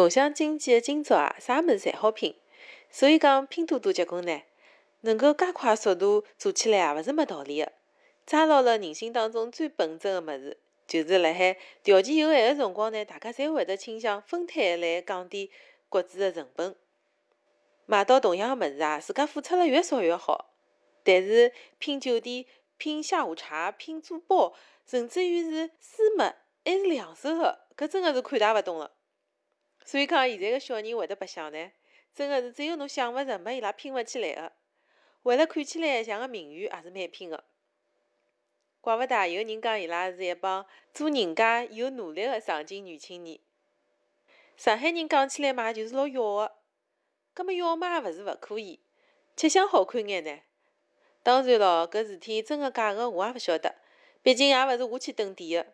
共享经济的今朝啊，啥物事侪好拼，所以讲拼多多结棍呢，能够介快速度做起来也勿是没道理个。抓牢了人心当中最本质个物事，就是辣海条件有限个辰光呢，大家侪会得倾向分摊来降低各自个成本。买到同样个物事啊，自家付出了越少越好。但是拼酒店、拼下午茶、拼珠宝，甚至于是书墨，还是两手个，搿真个是看大勿懂了。所以讲，现在个小人会得白相呢，真个是只有侬想勿着，没伊拉拼勿起来个。为了看起来像个名媛，也是蛮拼个。怪勿得，有人讲伊拉是一帮做人家有努力个上进女青年。上海人讲起来嘛，就是老要个。搿么要嘛也勿是勿可以，吃相好看眼呢。当然咯，搿事体真个假个，我也勿晓得，毕竟也勿是我去蹲点个。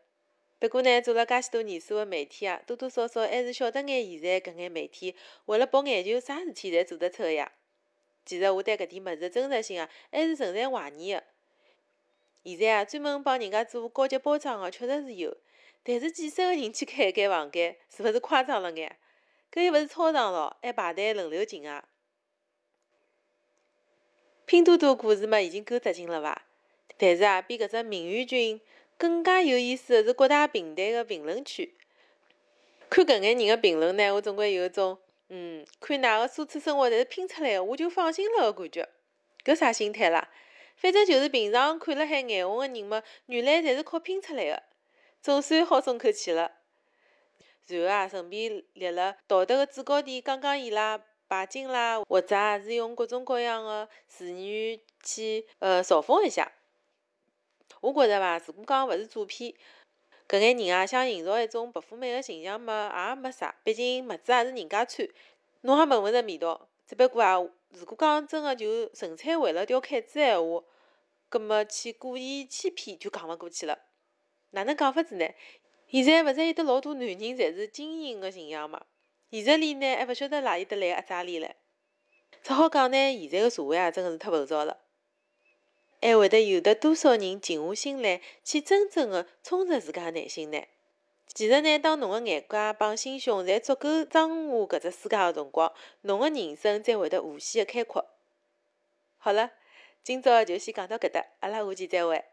不过呢，做了介许多年数个媒体啊，多多少少还是晓得眼现在搿眼媒体为了博眼球，啥事体侪做得出个呀。其实我对搿点物事真实性啊，还是存在怀疑个。现在啊，专门帮人家做高级包装个确实是有，但是几十个人去开一间房间，是勿是夸张了眼？搿又勿是操场咯，还排队轮流进啊。拼多多故事嘛，已经够扎劲了伐？但是啊，比搿只名媛君。更加有意思的是各大平台的评论区，看搿眼人的评论呢，我总归有一种，嗯，看㑚个奢侈生活侪是拼出来的，我就放心了的感觉。搿啥心态啦？反正就是平常看了海眼红的人嘛，原来侪是靠拼出来的，总算好松口气了。然后啊，顺便立了道德的制高点，讲讲伊拉拜金啦，或者也是用各种各样的词语去呃嘲讽一下。我觉着伐，如果讲勿是诈骗，搿眼人啊，想营造一种白富美个形象嘛，也没啥。毕竟物子也是人家穿，侬也闻勿着味道。只不过啊，如果讲真个就纯粹为了钓凯子闲话，葛末去故意欺骗就讲勿过去了。哪能讲法子呢？现在勿是有得老多男人侪是精英个形象嘛？现实里呢，还勿晓得哪里得来阿扎里唻。只好讲呢，现在个社会啊，真个是太浮躁了。还会得有得多少人静下心来去真正的充实自家内心呢？其实呢，当侬的眼界帮心胸侪足够装下搿只世界的辰光，侬的人生才会得无限的开阔。好了，今朝就先讲到搿搭，阿拉下期再会。